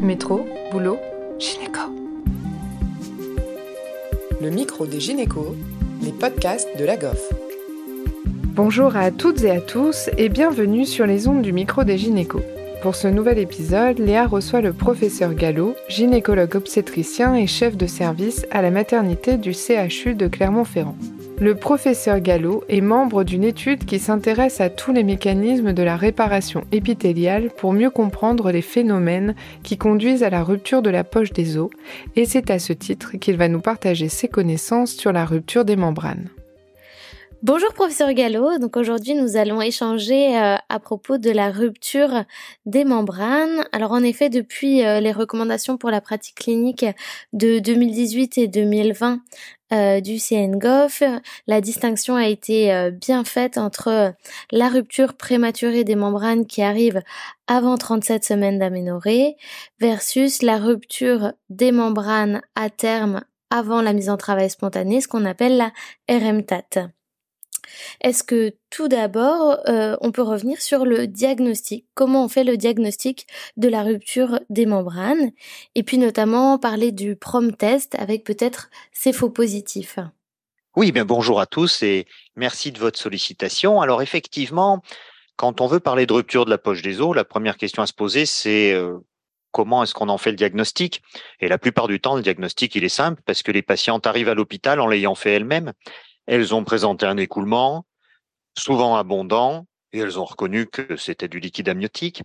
Métro, boulot, gynéco. Le micro des gynécos, les podcasts de la GOF. Bonjour à toutes et à tous et bienvenue sur les ondes du micro des gynécos. Pour ce nouvel épisode, Léa reçoit le professeur Gallo, gynécologue obstétricien et chef de service à la maternité du CHU de Clermont-Ferrand. Le professeur Gallo est membre d'une étude qui s'intéresse à tous les mécanismes de la réparation épithéliale pour mieux comprendre les phénomènes qui conduisent à la rupture de la poche des os, et c'est à ce titre qu'il va nous partager ses connaissances sur la rupture des membranes. Bonjour professeur Gallo, donc aujourd'hui nous allons échanger euh, à propos de la rupture des membranes. Alors en effet depuis euh, les recommandations pour la pratique clinique de 2018 et 2020 euh, du CNGOF, la distinction a été bien faite entre la rupture prématurée des membranes qui arrive avant 37 semaines d'aménorrhée versus la rupture des membranes à terme avant la mise en travail spontanée, ce qu'on appelle la RMTAT. Est-ce que tout d'abord, euh, on peut revenir sur le diagnostic? Comment on fait le diagnostic de la rupture des membranes? Et puis notamment parler du prom test avec peut-être ses faux positifs. Oui, bien bonjour à tous et merci de votre sollicitation. Alors effectivement, quand on veut parler de rupture de la poche des os, la première question à se poser, c'est euh, comment est-ce qu'on en fait le diagnostic? Et la plupart du temps, le diagnostic, il est simple parce que les patientes arrivent à l'hôpital en l'ayant fait elles-mêmes. Elles ont présenté un écoulement, souvent abondant, et elles ont reconnu que c'était du liquide amniotique.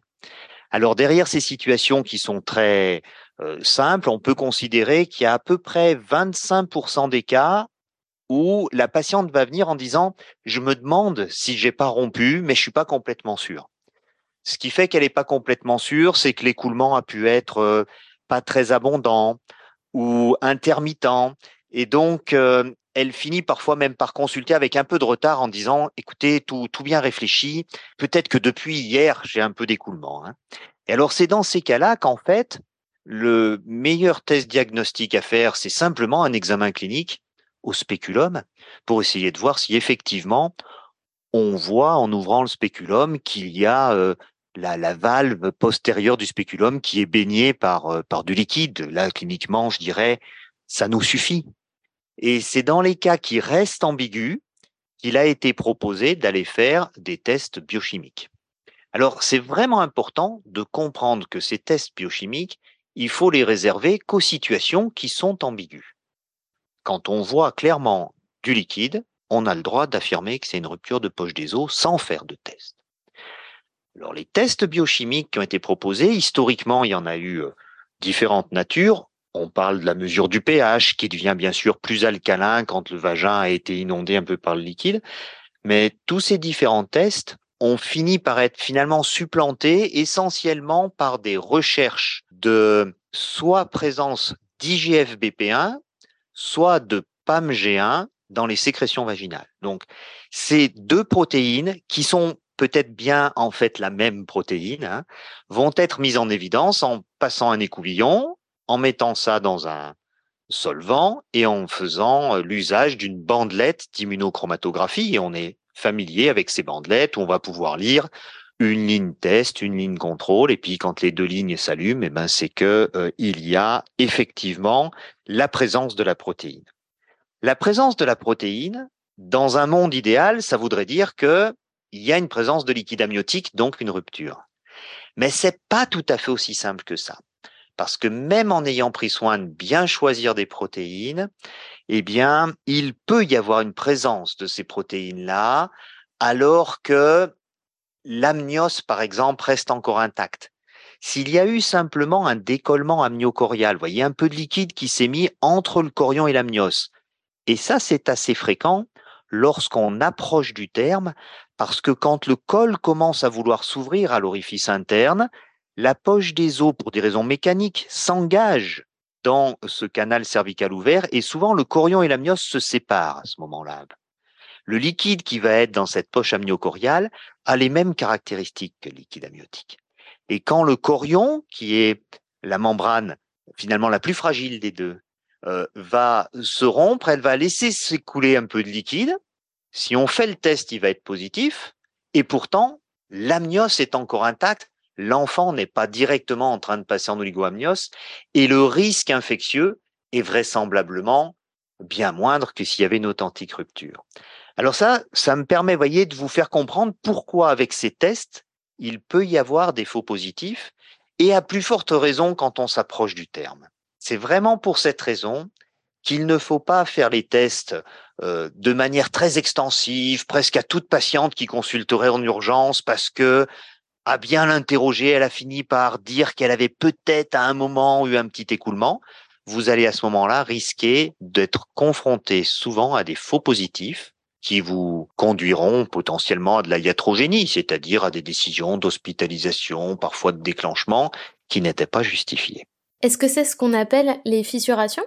Alors derrière ces situations qui sont très euh, simples, on peut considérer qu'il y a à peu près 25% des cas où la patiente va venir en disant je me demande si j'ai pas rompu, mais je suis pas complètement sûr. Ce qui fait qu'elle n'est pas complètement sûre, c'est que l'écoulement a pu être euh, pas très abondant ou intermittent, et donc euh, elle finit parfois même par consulter avec un peu de retard en disant écoutez, tout, tout bien réfléchi, peut-être que depuis hier, j'ai un peu d'écoulement. Hein. Et alors, c'est dans ces cas-là qu'en fait, le meilleur test diagnostique à faire, c'est simplement un examen clinique au spéculum pour essayer de voir si effectivement on voit en ouvrant le spéculum qu'il y a euh, la, la, valve postérieure du spéculum qui est baignée par, euh, par du liquide. Là, cliniquement, je dirais, ça nous suffit. Et c'est dans les cas qui restent ambigus qu'il a été proposé d'aller faire des tests biochimiques. Alors, c'est vraiment important de comprendre que ces tests biochimiques, il faut les réserver qu'aux situations qui sont ambiguës. Quand on voit clairement du liquide, on a le droit d'affirmer que c'est une rupture de poche des os sans faire de test. Alors, les tests biochimiques qui ont été proposés, historiquement, il y en a eu euh, différentes natures. On parle de la mesure du pH qui devient bien sûr plus alcalin quand le vagin a été inondé un peu par le liquide. Mais tous ces différents tests ont fini par être finalement supplantés essentiellement par des recherches de soit présence d'IGF-BP1, soit de PAMG1 dans les sécrétions vaginales. Donc, ces deux protéines qui sont peut-être bien en fait la même protéine, hein, vont être mises en évidence en passant un écouvillon en mettant ça dans un solvant et en faisant euh, l'usage d'une bandelette d'immunochromatographie. On est familier avec ces bandelettes où on va pouvoir lire une ligne test, une ligne contrôle, et puis quand les deux lignes s'allument, eh ben c'est que euh, il y a effectivement la présence de la protéine. La présence de la protéine, dans un monde idéal, ça voudrait dire que il y a une présence de liquide amniotique, donc une rupture. Mais c'est pas tout à fait aussi simple que ça. Parce que même en ayant pris soin de bien choisir des protéines, eh bien, il peut y avoir une présence de ces protéines-là, alors que l'amnios, par exemple, reste encore intact. S'il y a eu simplement un décollement amniocorial, voyez, un peu de liquide qui s'est mis entre le corion et l'amnios. Et ça, c'est assez fréquent lorsqu'on approche du terme, parce que quand le col commence à vouloir s'ouvrir à l'orifice interne, la poche des os, pour des raisons mécaniques, s'engage dans ce canal cervical ouvert et souvent le corion et l'amnios se séparent à ce moment-là. Le liquide qui va être dans cette poche amniocoriale a les mêmes caractéristiques que le liquide amniotique. Et quand le corion, qui est la membrane finalement la plus fragile des deux, euh, va se rompre, elle va laisser s'écouler un peu de liquide. Si on fait le test, il va être positif. Et pourtant, l'amnios est encore intact l'enfant n'est pas directement en train de passer en oligoamnios et le risque infectieux est vraisemblablement bien moindre que s'il y avait une authentique rupture. Alors ça, ça me permet, voyez, de vous faire comprendre pourquoi avec ces tests, il peut y avoir des faux positifs et à plus forte raison quand on s'approche du terme. C'est vraiment pour cette raison qu'il ne faut pas faire les tests euh, de manière très extensive, presque à toute patiente qui consulterait en urgence parce que à bien l'interroger, elle a fini par dire qu'elle avait peut-être à un moment eu un petit écoulement. Vous allez à ce moment-là risquer d'être confronté souvent à des faux positifs qui vous conduiront potentiellement à de la iatrogénie, c'est-à-dire à des décisions d'hospitalisation, parfois de déclenchement, qui n'étaient pas justifiées. Est-ce que c'est ce qu'on appelle les fissurations?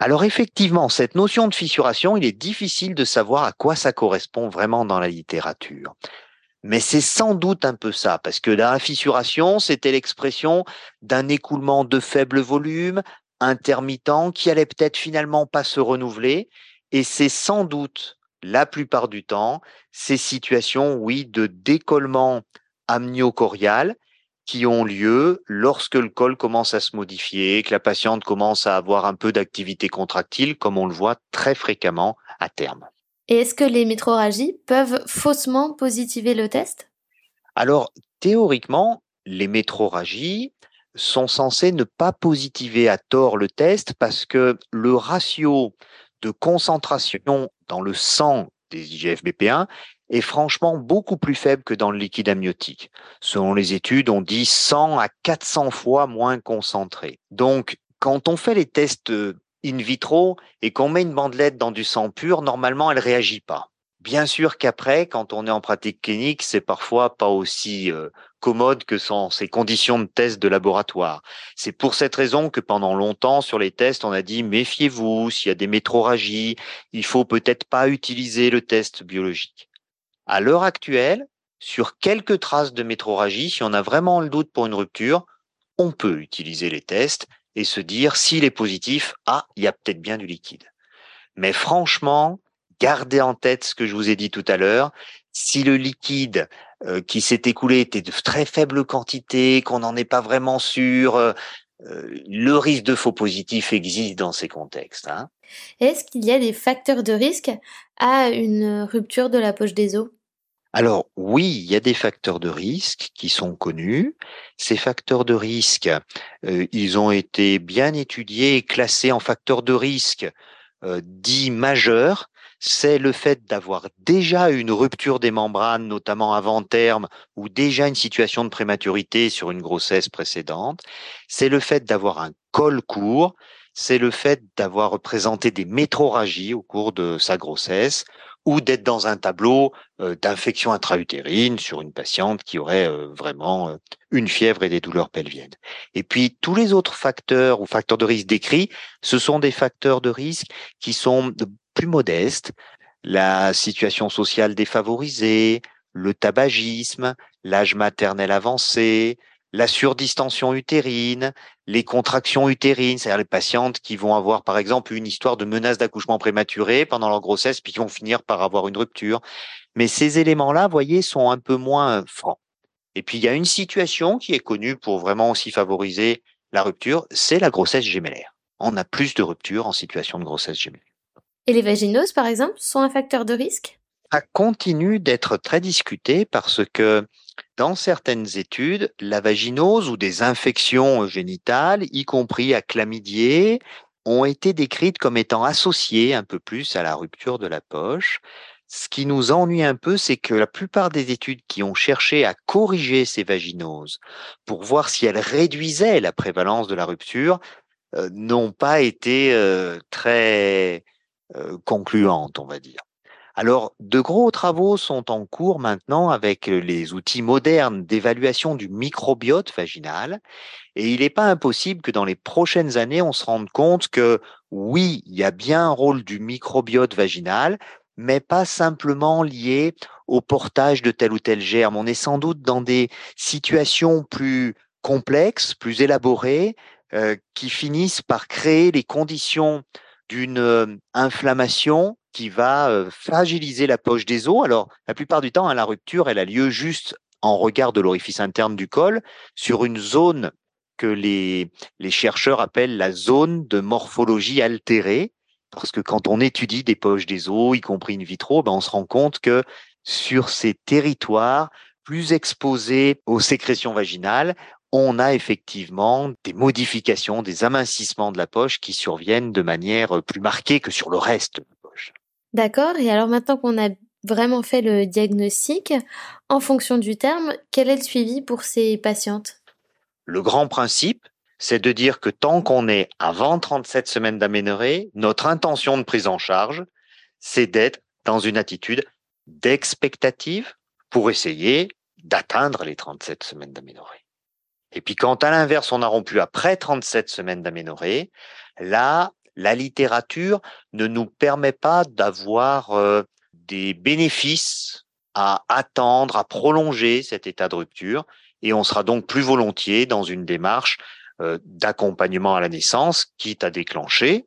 Alors effectivement, cette notion de fissuration, il est difficile de savoir à quoi ça correspond vraiment dans la littérature. Mais c'est sans doute un peu ça, parce que la fissuration, c'était l'expression d'un écoulement de faible volume, intermittent, qui allait peut-être finalement pas se renouveler, et c'est sans doute, la plupart du temps, ces situations, oui, de décollement amniocorial qui ont lieu lorsque le col commence à se modifier, que la patiente commence à avoir un peu d'activité contractile, comme on le voit très fréquemment à terme. Et est-ce que les métroragies peuvent faussement positiver le test? Alors, théoriquement, les métroragies sont censées ne pas positiver à tort le test parce que le ratio de concentration dans le sang des IGF-BP1 est franchement beaucoup plus faible que dans le liquide amniotique. Selon les études, on dit 100 à 400 fois moins concentré. Donc, quand on fait les tests euh, in vitro et qu'on met une bandelette dans du sang pur, normalement, elle réagit pas. Bien sûr qu'après, quand on est en pratique clinique, c'est parfois pas aussi euh, commode que sont ces conditions de test de laboratoire. C'est pour cette raison que pendant longtemps sur les tests, on a dit méfiez-vous, s'il y a des métroragies, il faut peut-être pas utiliser le test biologique. À l'heure actuelle, sur quelques traces de métroragie, si on a vraiment le doute pour une rupture, on peut utiliser les tests et se dire s'il est positif, ah, il y a peut-être bien du liquide. Mais franchement, gardez en tête ce que je vous ai dit tout à l'heure. Si le liquide euh, qui s'est écoulé était de très faible quantité, qu'on n'en est pas vraiment sûr, euh, euh, le risque de faux positif existe dans ces contextes. Hein. Est-ce qu'il y a des facteurs de risque à une rupture de la poche des os? Alors oui, il y a des facteurs de risque qui sont connus. Ces facteurs de risque, euh, ils ont été bien étudiés et classés en facteurs de risque euh, dits majeurs. C'est le fait d'avoir déjà une rupture des membranes, notamment avant terme, ou déjà une situation de prématurité sur une grossesse précédente. C'est le fait d'avoir un col court. C'est le fait d'avoir présenté des métroragies au cours de sa grossesse ou d'être dans un tableau euh, d'infection intra-utérine sur une patiente qui aurait euh, vraiment euh, une fièvre et des douleurs pelviennes. Et puis tous les autres facteurs ou facteurs de risque décrits, ce sont des facteurs de risque qui sont plus modestes, la situation sociale défavorisée, le tabagisme, l'âge maternel avancé, la surdistension utérine, les contractions utérines, c'est-à-dire les patientes qui vont avoir par exemple une histoire de menace d'accouchement prématuré pendant leur grossesse puis qui vont finir par avoir une rupture. Mais ces éléments-là, voyez, sont un peu moins francs. Et puis il y a une situation qui est connue pour vraiment aussi favoriser la rupture, c'est la grossesse gémellaire. On a plus de ruptures en situation de grossesse gémellaire. Et les vaginoses, par exemple, sont un facteur de risque? Ça continue d'être très discuté parce que dans certaines études, la vaginose ou des infections génitales, y compris à chlamydier, ont été décrites comme étant associées un peu plus à la rupture de la poche. Ce qui nous ennuie un peu, c'est que la plupart des études qui ont cherché à corriger ces vaginoses pour voir si elles réduisaient la prévalence de la rupture euh, n'ont pas été euh, très euh, concluantes, on va dire. Alors, de gros travaux sont en cours maintenant avec les outils modernes d'évaluation du microbiote vaginal. Et il n'est pas impossible que dans les prochaines années, on se rende compte que oui, il y a bien un rôle du microbiote vaginal, mais pas simplement lié au portage de tel ou tel germe. On est sans doute dans des situations plus complexes, plus élaborées, qui finissent par créer les conditions d'une inflammation qui va fragiliser la poche des os. Alors, la plupart du temps, hein, la rupture, elle a lieu juste en regard de l'orifice interne du col sur une zone que les, chercheurs appellent la zone de morphologie altérée, parce que quand on étudie des poches des os, y compris in vitro, ben on se rend compte que sur ces territoires plus exposés aux sécrétions vaginales, on a effectivement des modifications, des amincissements de la poche qui surviennent de manière plus marquée que sur le reste. D'accord. Et alors maintenant qu'on a vraiment fait le diagnostic, en fonction du terme, quel est le suivi pour ces patientes? Le grand principe, c'est de dire que tant qu'on est avant 37 semaines d'aménorrhée, notre intention de prise en charge, c'est d'être dans une attitude d'expectative pour essayer d'atteindre les 37 semaines d'aménorrhée. Et puis quand à l'inverse, on a rompu après 37 semaines d'aménorrhée, là, la littérature ne nous permet pas d'avoir euh, des bénéfices à attendre, à prolonger cet état de rupture, et on sera donc plus volontiers dans une démarche euh, d'accompagnement à la naissance, quitte à déclencher,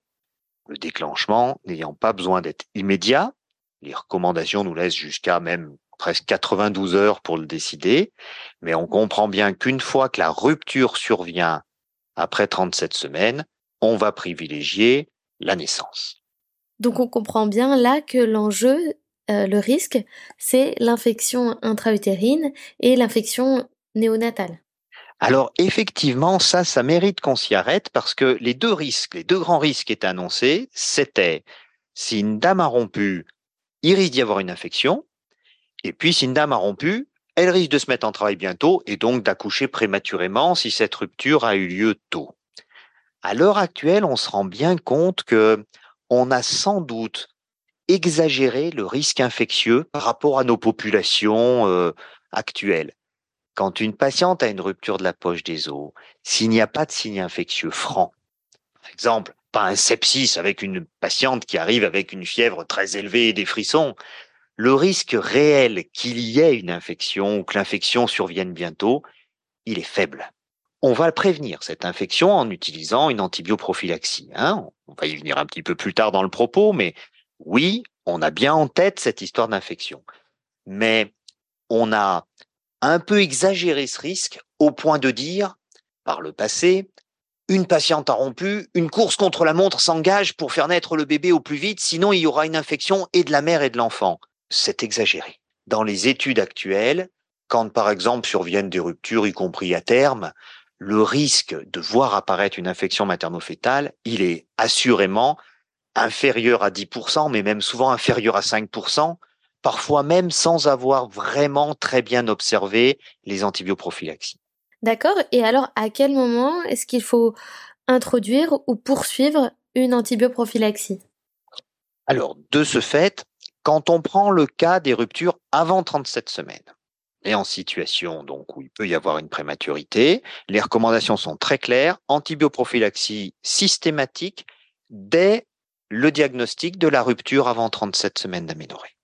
le déclenchement n'ayant pas besoin d'être immédiat. Les recommandations nous laissent jusqu'à même presque 92 heures pour le décider, mais on comprend bien qu'une fois que la rupture survient après 37 semaines, on va privilégier la naissance. Donc on comprend bien là que l'enjeu, euh, le risque, c'est l'infection intra-utérine et l'infection néonatale. Alors effectivement, ça, ça mérite qu'on s'y arrête parce que les deux risques, les deux grands risques étaient annoncés, c'était si une dame a rompu, il risque d'y avoir une infection, et puis si une dame a rompu, elle risque de se mettre en travail bientôt et donc d'accoucher prématurément si cette rupture a eu lieu tôt. À l'heure actuelle, on se rend bien compte que on a sans doute exagéré le risque infectieux par rapport à nos populations actuelles. Quand une patiente a une rupture de la poche des os, s'il n'y a pas de signe infectieux franc, par exemple, pas un sepsis avec une patiente qui arrive avec une fièvre très élevée et des frissons, le risque réel qu'il y ait une infection ou que l'infection survienne bientôt, il est faible. On va prévenir cette infection en utilisant une antibioprophylaxie. Hein. on va y venir un petit peu plus tard dans le propos, mais oui, on a bien en tête cette histoire d'infection. Mais on a un peu exagéré ce risque au point de dire, par le passé, une patiente a rompu, une course contre la montre s'engage pour faire naître le bébé au plus vite, sinon il y aura une infection et de la mère et de l'enfant. C'est exagéré. Dans les études actuelles, quand par exemple surviennent des ruptures, y compris à terme, le risque de voir apparaître une infection materno-fétale, il est assurément inférieur à 10%, mais même souvent inférieur à 5%, parfois même sans avoir vraiment très bien observé les antibioprophylaxies. D'accord. Et alors, à quel moment est-ce qu'il faut introduire ou poursuivre une antibioprophylaxie? Alors, de ce fait, quand on prend le cas des ruptures avant 37 semaines, et en situation donc où il peut y avoir une prématurité, les recommandations sont très claires, antibioprophylaxie systématique dès le diagnostic de la rupture avant 37 semaines d'aménorrhée.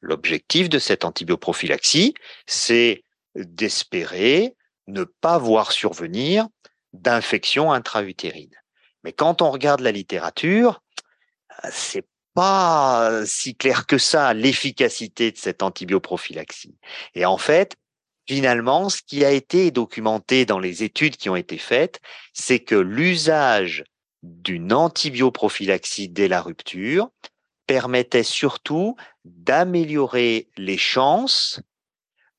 L'objectif de cette antibioprophylaxie, c'est d'espérer ne pas voir survenir d'infections intra-utérines. Mais quand on regarde la littérature, c'est pas si clair que ça l'efficacité de cette antibioprophylaxie. Et en fait, finalement, ce qui a été documenté dans les études qui ont été faites, c'est que l'usage d'une antibioprophylaxie dès la rupture permettait surtout d'améliorer les chances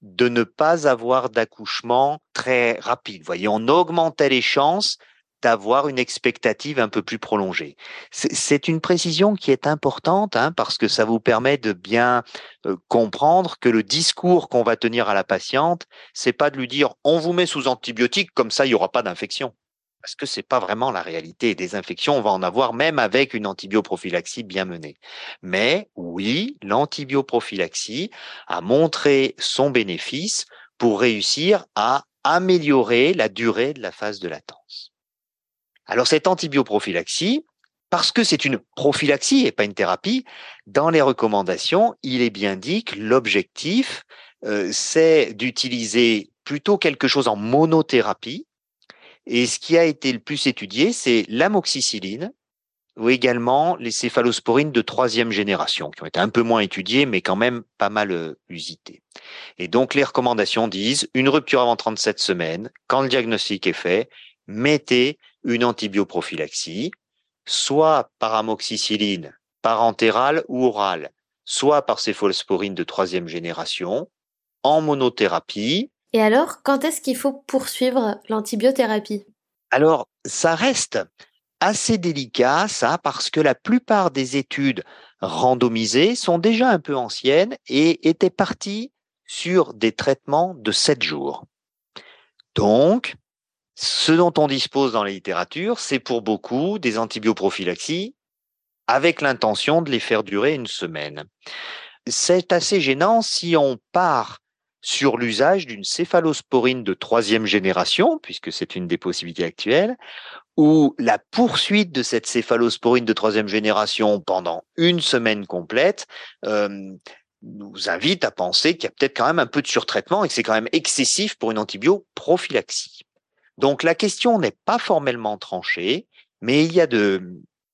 de ne pas avoir d'accouchement très rapide. Vous voyez, on augmentait les chances d'avoir une expectative un peu plus prolongée. C'est une précision qui est importante hein, parce que ça vous permet de bien euh, comprendre que le discours qu'on va tenir à la patiente, c'est pas de lui dire on vous met sous antibiotiques comme ça il y aura pas d'infection parce que c'est pas vraiment la réalité. Des infections, on va en avoir même avec une antibioprophylaxie bien menée. Mais oui, l'antibioprophylaxie a montré son bénéfice pour réussir à améliorer la durée de la phase de latence. Alors cette antibioprophylaxie, parce que c'est une prophylaxie et pas une thérapie, dans les recommandations, il est bien dit que l'objectif, euh, c'est d'utiliser plutôt quelque chose en monothérapie, et ce qui a été le plus étudié, c'est l'amoxicilline ou également les céphalosporines de troisième génération, qui ont été un peu moins étudiées, mais quand même pas mal euh, usitées. Et donc, les recommandations disent une rupture avant 37 semaines, quand le diagnostic est fait, mettez une antibioprophylaxie, soit par amoxicilline parentérale ou orale, soit par céphalosporine de troisième génération, en monothérapie. Et alors, quand est-ce qu'il faut poursuivre l'antibiothérapie? Alors, ça reste assez délicat, ça, parce que la plupart des études randomisées sont déjà un peu anciennes et étaient parties sur des traitements de 7 jours. Donc, ce dont on dispose dans la littérature, c'est pour beaucoup des antibioprophylaxies avec l'intention de les faire durer une semaine. C'est assez gênant si on part sur l'usage d'une céphalosporine de troisième génération, puisque c'est une des possibilités actuelles, où la poursuite de cette céphalosporine de troisième génération pendant une semaine complète euh, nous invite à penser qu'il y a peut-être quand même un peu de surtraitement et que c'est quand même excessif pour une antibioprophylaxie. Donc la question n'est pas formellement tranchée, mais il y a de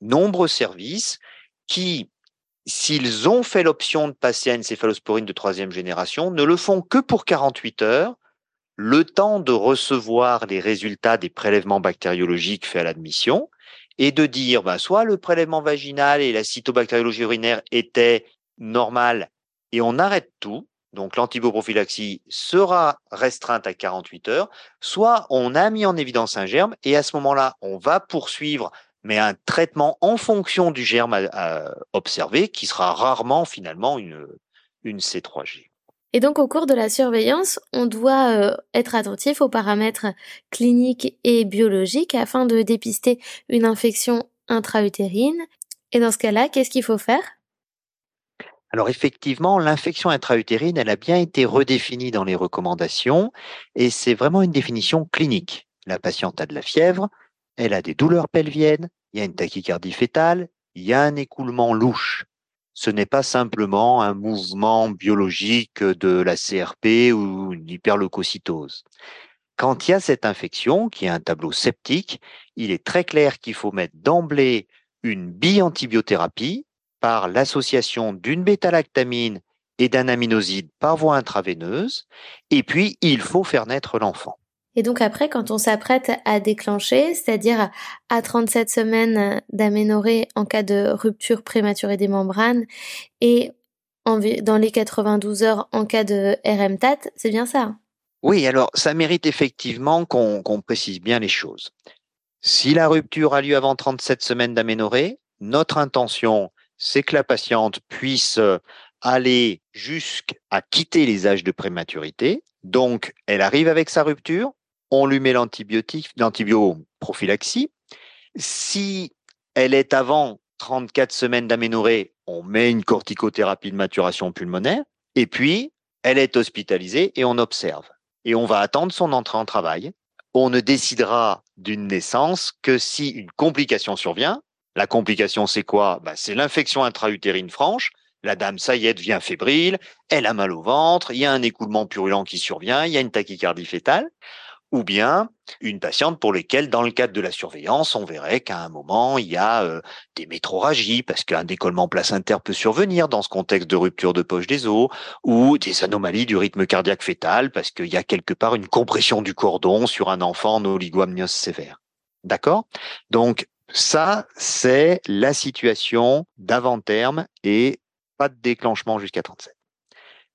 nombreux services qui, s'ils ont fait l'option de passer à une céphalosporine de troisième génération, ne le font que pour 48 heures le temps de recevoir les résultats des prélèvements bactériologiques faits à l'admission et de dire ben, soit le prélèvement vaginal et la cytobactériologie urinaire étaient normales et on arrête tout, donc l'antiboprophylaxie sera restreinte à 48 heures, soit on a mis en évidence un germe et à ce moment-là, on va poursuivre mais un traitement en fonction du germe à, observer qui sera rarement finalement une, une C3G. Et donc au cours de la surveillance, on doit euh, être attentif aux paramètres cliniques et biologiques afin de dépister une infection intra-utérine. Et dans ce cas-là, qu'est-ce qu'il faut faire? Alors effectivement, l'infection intra-utérine, elle a bien été redéfinie dans les recommandations et c'est vraiment une définition clinique. La patiente a de la fièvre, elle a des douleurs pelviennes, il y a une tachycardie fétale, il y a un écoulement louche ce n'est pas simplement un mouvement biologique de la CRP ou une hyperleucocytose. Quand il y a cette infection, qui est un tableau septique, il est très clair qu'il faut mettre d'emblée une biantibiothérapie par l'association d'une bêta-lactamine et d'un aminoside par voie intraveineuse, et puis il faut faire naître l'enfant. Et donc après, quand on s'apprête à déclencher, c'est-à-dire à 37 semaines d'aménorrhée en cas de rupture prématurée des membranes et dans les 92 heures en cas de RMTAT, c'est bien ça? Oui, alors ça mérite effectivement qu'on précise bien les choses. Si la rupture a lieu avant 37 semaines d'aménorrhée, notre intention, c'est que la patiente puisse aller jusqu'à quitter les âges de prématurité. Donc, elle arrive avec sa rupture, on lui met l'antibiotique, l'antibioprophylaxie. Si elle est avant 34 semaines d'aménorrhée, on met une corticothérapie de maturation pulmonaire. Et puis, elle est hospitalisée et on observe. Et on va attendre son entrée en travail. On ne décidera d'une naissance que si une complication survient. La complication, c'est quoi? Bah, C'est l'infection intra-utérine franche. La dame, ça y est, devient fébrile, elle a mal au ventre, il y a un écoulement purulent qui survient, il y a une tachycardie fétale. Ou bien une patiente pour laquelle, dans le cadre de la surveillance, on verrait qu'à un moment, il y a euh, des métroragies, parce qu'un décollement placentaire peut survenir dans ce contexte de rupture de poche des os, ou des anomalies du rythme cardiaque fœtal, parce qu'il y a quelque part une compression du cordon sur un enfant en oligoamniose sévère. D'accord? Donc, ça, c'est la situation d'avant-terme et pas de déclenchement jusqu'à 37.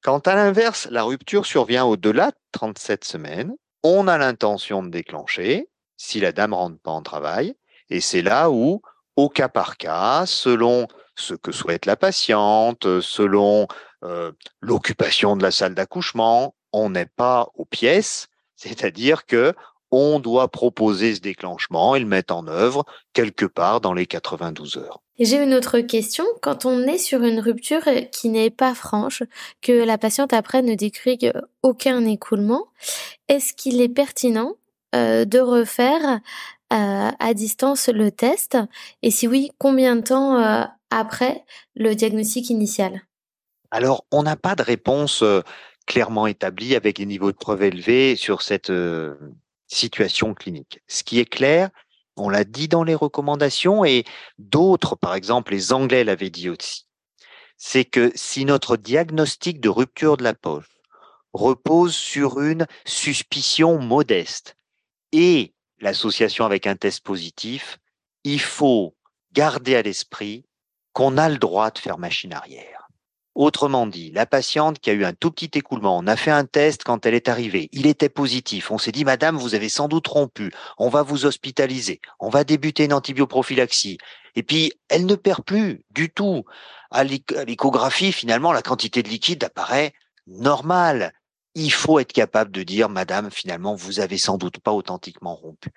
Quand à l'inverse, la rupture survient au-delà de 37 semaines, on a l'intention de déclencher si la dame rentre pas en travail. Et c'est là où, au cas par cas, selon ce que souhaite la patiente, selon euh, l'occupation de la salle d'accouchement, on n'est pas aux pièces, c'est-à-dire que on doit proposer ce déclenchement et le mettre en œuvre quelque part dans les 92 heures. J'ai une autre question. Quand on est sur une rupture qui n'est pas franche, que la patiente après ne décrit aucun écoulement, est-ce qu'il est pertinent euh, de refaire euh, à distance le test? Et si oui, combien de temps euh, après le diagnostic initial? Alors, on n'a pas de réponse clairement établie avec des niveaux de preuve élevés sur cette situation clinique. Ce qui est clair, On l'a dit dans les recommandations et d'autres, par exemple les Anglais l'avaient dit aussi. C'est que si notre diagnostic de rupture de la poche repose sur une suspicion modeste et l'association avec un test positif, il faut garder à l'esprit qu'on a le droit de faire machine arrière. Autrement dit, la patiente qui a eu un tout petit écoulement, on a fait un test quand elle est arrivée, il était positif, on s'est dit, Madame, vous avez sans doute rompu, on va vous hospitaliser, on va débuter une antibioprophylaxie. Et puis, elle ne perd plus du tout. À l'échographie, finalement, la quantité de liquide apparaît normale. Il faut être capable de dire, Madame, finalement, vous avez sans doute pas authentiquement rompu.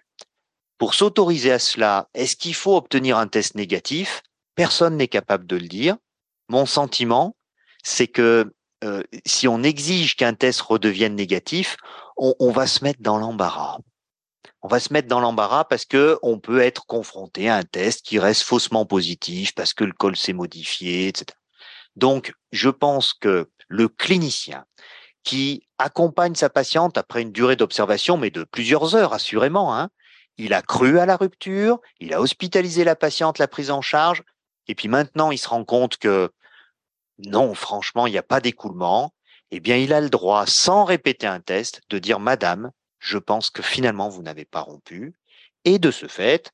Pour s'autoriser à cela, est-ce qu'il faut obtenir un test négatif? Personne n'est capable de le dire. Mon sentiment, c'est que euh, si on exige qu'un test redevienne négatif, on, va se mettre dans l'embarras. On va se mettre dans l'embarras parce que on peut être confronté à un test qui reste faussement positif parce que le col s'est modifié, etc. Donc, je pense que le clinicien qui accompagne sa patiente après une durée d'observation, mais de plusieurs heures, assurément, hein, il a cru à la rupture, il a hospitalisé la patiente, la prise en charge, et puis maintenant il se rend compte que non, franchement, il n'y a pas d'écoulement, eh bien, il a le droit, sans répéter un test, de dire, Madame, je pense que finalement, vous n'avez pas rompu. Et de ce fait,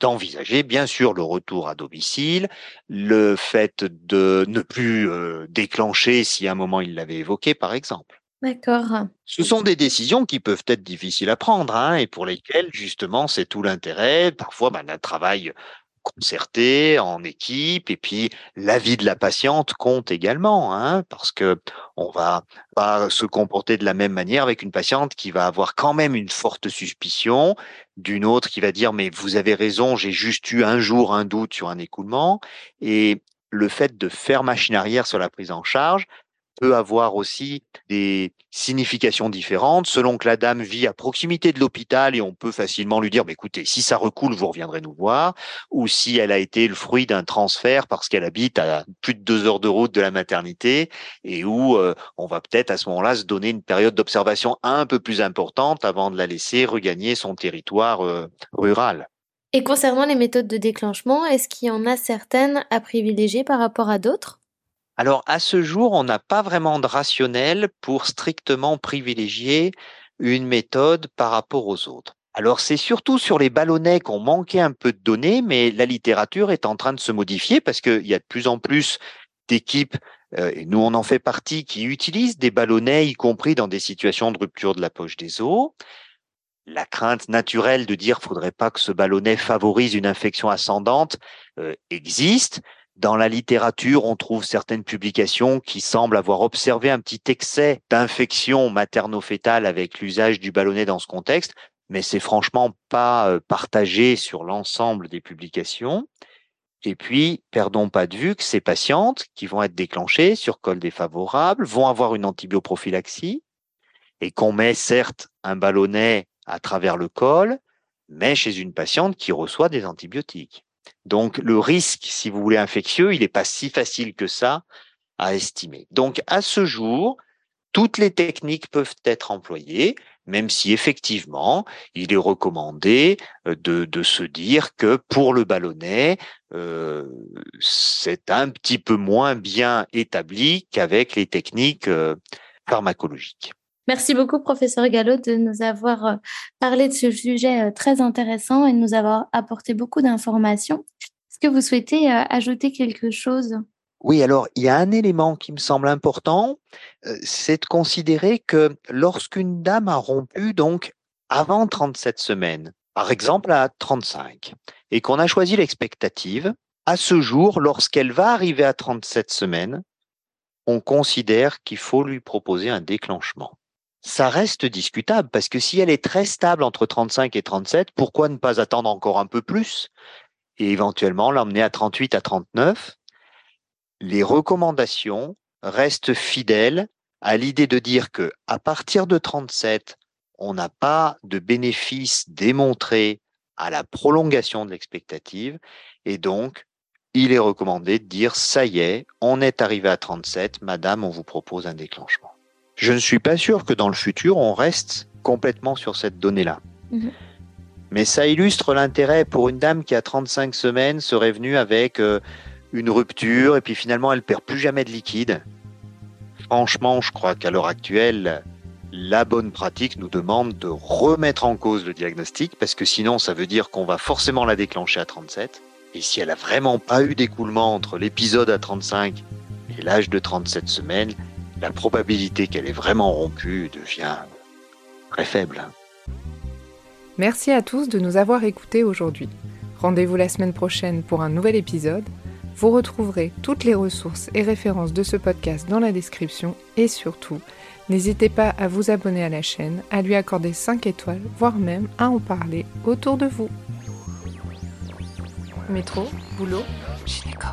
d'envisager bien sûr le retour à domicile, le fait de ne plus euh, déclencher si à un moment il l'avait évoqué, par exemple. D'accord. Ce sont des décisions qui peuvent être difficiles à prendre hein, et pour lesquelles justement c'est tout l'intérêt parfois ben, d'un travail concerté, en équipe, et puis l'avis de la patiente compte également, hein, parce que on va pas se comporter de la même manière avec une patiente qui va avoir quand même une forte suspicion, d'une autre qui va dire mais vous avez raison, j'ai juste eu un jour un doute sur un écoulement, et le fait de faire machine arrière sur la prise en charge, peut avoir aussi des significations différentes. Selon que la dame vit à proximité de l'hôpital et on peut facilement lui dire bah, écoutez si ça recoule vous reviendrez nous voir. Ou si elle a été le fruit d'un transfert parce qu'elle habite à plus de deux heures de route de la maternité et où euh, on va peut-être à ce moment-là se donner une période d'observation un peu plus importante avant de la laisser regagner son territoire euh, rural. Et concernant les méthodes de déclenchement, est-ce qu'il y en a certaines à privilégier par rapport à d'autres? Alors, à ce jour, on n'a pas vraiment de rationnel pour strictement privilégier une méthode par rapport aux autres. Alors, c'est surtout sur les ballonnets qu'on manquait un peu de données, mais la littérature est en train de se modifier parce qu'il y a de plus en plus d'équipes, euh, et nous on en fait partie, qui utilisent des ballonnets, y compris dans des situations de rupture de la poche des os. La crainte naturelle de dire faudrait pas que ce ballonnet favorise une infection ascendante euh, existe, dans la littérature, on trouve certaines publications qui semblent avoir observé un petit excès d'infection materno-fétale avec l'usage du ballonnet dans ce contexte, mais c'est franchement pas euh, partagé sur l'ensemble des publications. Et puis, perdons pas de vue que ces patientes qui vont être déclenchées sur col défavorable vont avoir une antibioprophylaxie et qu'on met certes un ballonnet à travers le col, mais chez une patiente qui reçoit des antibiotiques. Donc le risque, si vous voulez, infectieux, il n'est pas si facile que ça à estimer. Donc à ce jour, toutes les techniques peuvent être employées, même si effectivement, il est recommandé euh, de, se dire que pour le ballonnet, euh, c'est un petit peu moins bien établi qu'avec les techniques euh, pharmacologiques. Merci beaucoup, professeur Gallo, de nous avoir euh, parlé de ce sujet euh, très intéressant et de nous avoir apporté beaucoup d'informations. Est-ce que vous souhaitez euh, ajouter quelque chose? Oui, alors il y a un élément qui me semble important, c'est de considérer que lorsqu'une dame a rompu donc avant 37 semaines, par exemple à 35, et qu'on a choisi l'expectative, à ce jour, lorsqu'elle va arriver à 37 semaines, on considère qu'il faut lui proposer un déclenchement ça reste discutable parce que si elle est très stable entre 35 et 37, pourquoi ne pas attendre encore un peu plus et éventuellement l'emmener à 38 à 39 Les recommandations restent fidèles à l'idée de dire que à partir de 37, on n'a pas de bénéfice démontré à la prolongation de l'expectative et donc il est recommandé de dire ça y est, on est arrivé à 37, madame, on vous propose un déclenchement. Je ne suis pas sûr que dans le futur, on reste complètement sur cette donnée-là. Mhm. Mais ça illustre l'intérêt pour une dame qui a 35 semaines serait venue avec euh, une rupture et puis finalement elle perd plus jamais de liquide. Franchement, je crois qu'à l'heure actuelle, la bonne pratique nous demande de remettre en cause le diagnostic parce que sinon ça veut dire qu'on va forcément la déclencher à 37. Et si elle a vraiment pas eu d'écoulement entre l'épisode à 35 et l'âge de 37 semaines, la probabilité qu'elle ait vraiment rompu devient très faible. Merci à tous de nous avoir écoutés aujourd'hui. Rendez-vous la semaine prochaine pour un nouvel épisode. Vous retrouverez toutes les ressources et références de ce podcast dans la description et surtout, n'hésitez pas à vous abonner à la chaîne, à lui accorder 5 étoiles, voire même à en parler autour de vous. Métro, boulot, gynéco.